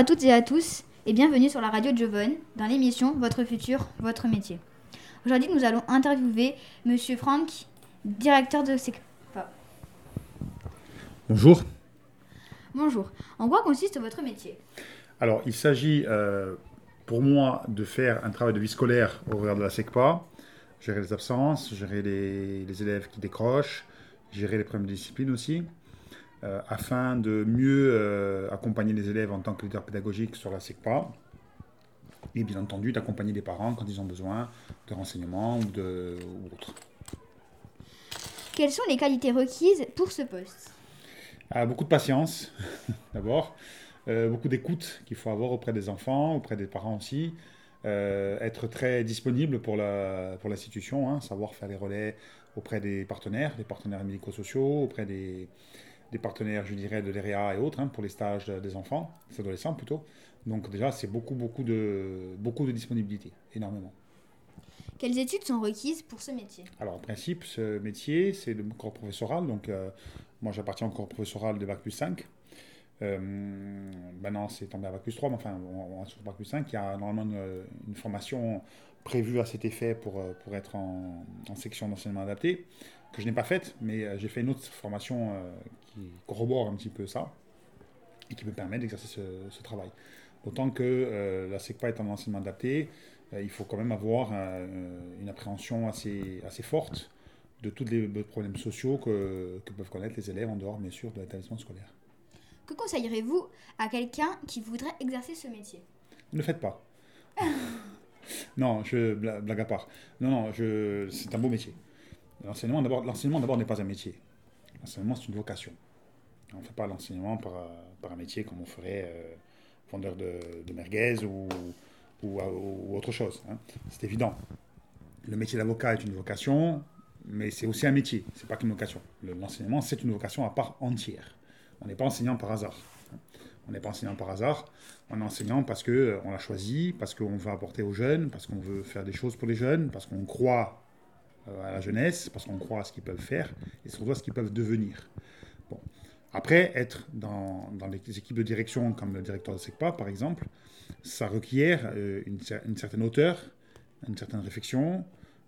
à toutes et à tous et bienvenue sur la radio de Jovon dans l'émission Votre futur, votre métier. Aujourd'hui, nous allons interviewer Monsieur Franck, directeur de SECPA. Bonjour. Bonjour. En quoi consiste votre métier? Alors, il s'agit euh, pour moi de faire un travail de vie scolaire au regard de la SECPA, gérer les absences, gérer les, les élèves qui décrochent, gérer les problèmes de discipline aussi. Euh, afin de mieux euh, accompagner les élèves en tant que leader pédagogique sur la SECPA, et bien entendu d'accompagner les parents quand ils ont besoin de renseignements ou, de, ou autre. Quelles sont les qualités requises pour ce poste? Ah, Beaucoup de patience, d'abord, euh, beaucoup d'écoute qu'il faut avoir auprès des enfants, auprès des parents aussi, être très disponible pour l'institution, la, hein, savoir faire les relais auprès des partenaires, des partenaires médico-sociaux, auprès des, des partenaires, je dirais, de l'EREA et autres, hein, pour les stages des enfants, des adolescents plutôt. Donc déjà, c'est beaucoup, beaucoup de, beaucoup de disponibilité, énormément. Quelles études sont requises pour ce métier? Alors, en principe, ce métier, c'est le corps professoral. Donc, euh, moi, j'appartiens au corps professoral de Bac plus 5. Euh, maintenant, c'est tombé à Bac plus 3, mais enfin, on, sur Bac plus 5. Il y a normalement une, formation prévue à cet effet pour, euh, pour être en, section d'enseignement adapté que je n'ai pas faite, mais euh, j'ai fait une autre formation qui corrobore un petit peu ça et qui me permet d'exercer ce, travail. D'autant que la SECPA est un enseignement adapté, il faut quand même avoir une appréhension assez, assez forte de tous les problèmes sociaux que, que, peuvent connaître les élèves en dehors, bien sûr, de l'établissement scolaire. Que conseillerez-vous à quelqu'un qui voudrait exercer ce métier? Ne le faites pas. non, je blague à part. Non, non, c'est un beau métier. L'enseignement, d'abord, l'enseignement d'abord n'est pas un métier. L'enseignement, c'est une vocation. On ne fait pas l'enseignement par, par, un métier comme on ferait euh, vendeur de, de, merguez ou, ou, autre chose. Hein. C'est évident. Le métier d'avocat est une vocation, mais c'est aussi un métier. C'est pas qu'une vocation. L'enseignement, c'est une vocation à part entière. On n'est pas enseignant par hasard. On n'est pas enseignant par hasard. On est enseignant parce qu'on euh, l'a choisi, parce qu'on veut apporter aux jeunes, parce qu'on veut faire des choses pour les jeunes, parce qu'on croit euh, à la jeunesse, parce qu'on croit à ce qu'ils peuvent faire et surtout à ce qu'ils peuvent devenir. Après, être dans, dans, équipes de direction, comme le directeur de SECPA par exemple, ça requiert euh, une, certaine hauteur, une certaine réflexion,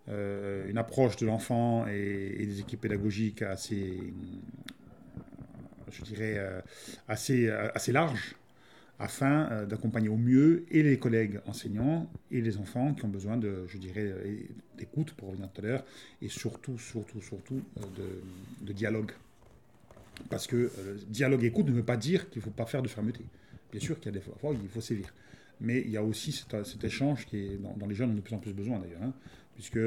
une approche de l'enfant et, des équipes pédagogiques assez, je dirais, assez, assez large afin euh, d'accompagner au mieux et les collègues enseignants et les enfants qui ont besoin de, je dirais, euh, d'écoute, pour revenir tout à l'heure, et surtout, surtout, surtout euh, de, dialogue. Parce que dialogue et écoute ne veut pas dire qu'il ne faut pas faire de fermeté. Bien sûr qu'il y a des fois il faut sévir. Mais il y a aussi cet, échange qui est, dans, les jeunes, ont de plus en plus besoin d'ailleurs. Hein, puisque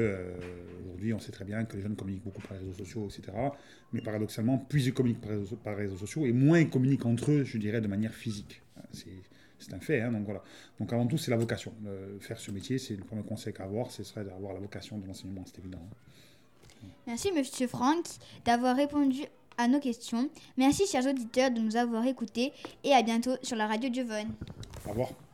aujourd'hui, on sait très bien que les jeunes communiquent beaucoup par les réseaux sociaux, etc. Mais paradoxalement, plus ils communiquent par, par les réseaux sociaux, et moins ils communiquent entre eux, je dirais, de manière physique. C'est un fait. Hein, donc voilà. Donc avant tout, c'est la vocation. faire ce métier, c'est le premier conseil qu'à avoir, ce serait d'avoir la vocation de l'enseignement, c'est évident. Hein. Merci Monsieur Franck d'avoir répondu à nos questions. Merci chers auditeurs de nous avoir écoutés et à bientôt sur la radio Giovone. Au revoir.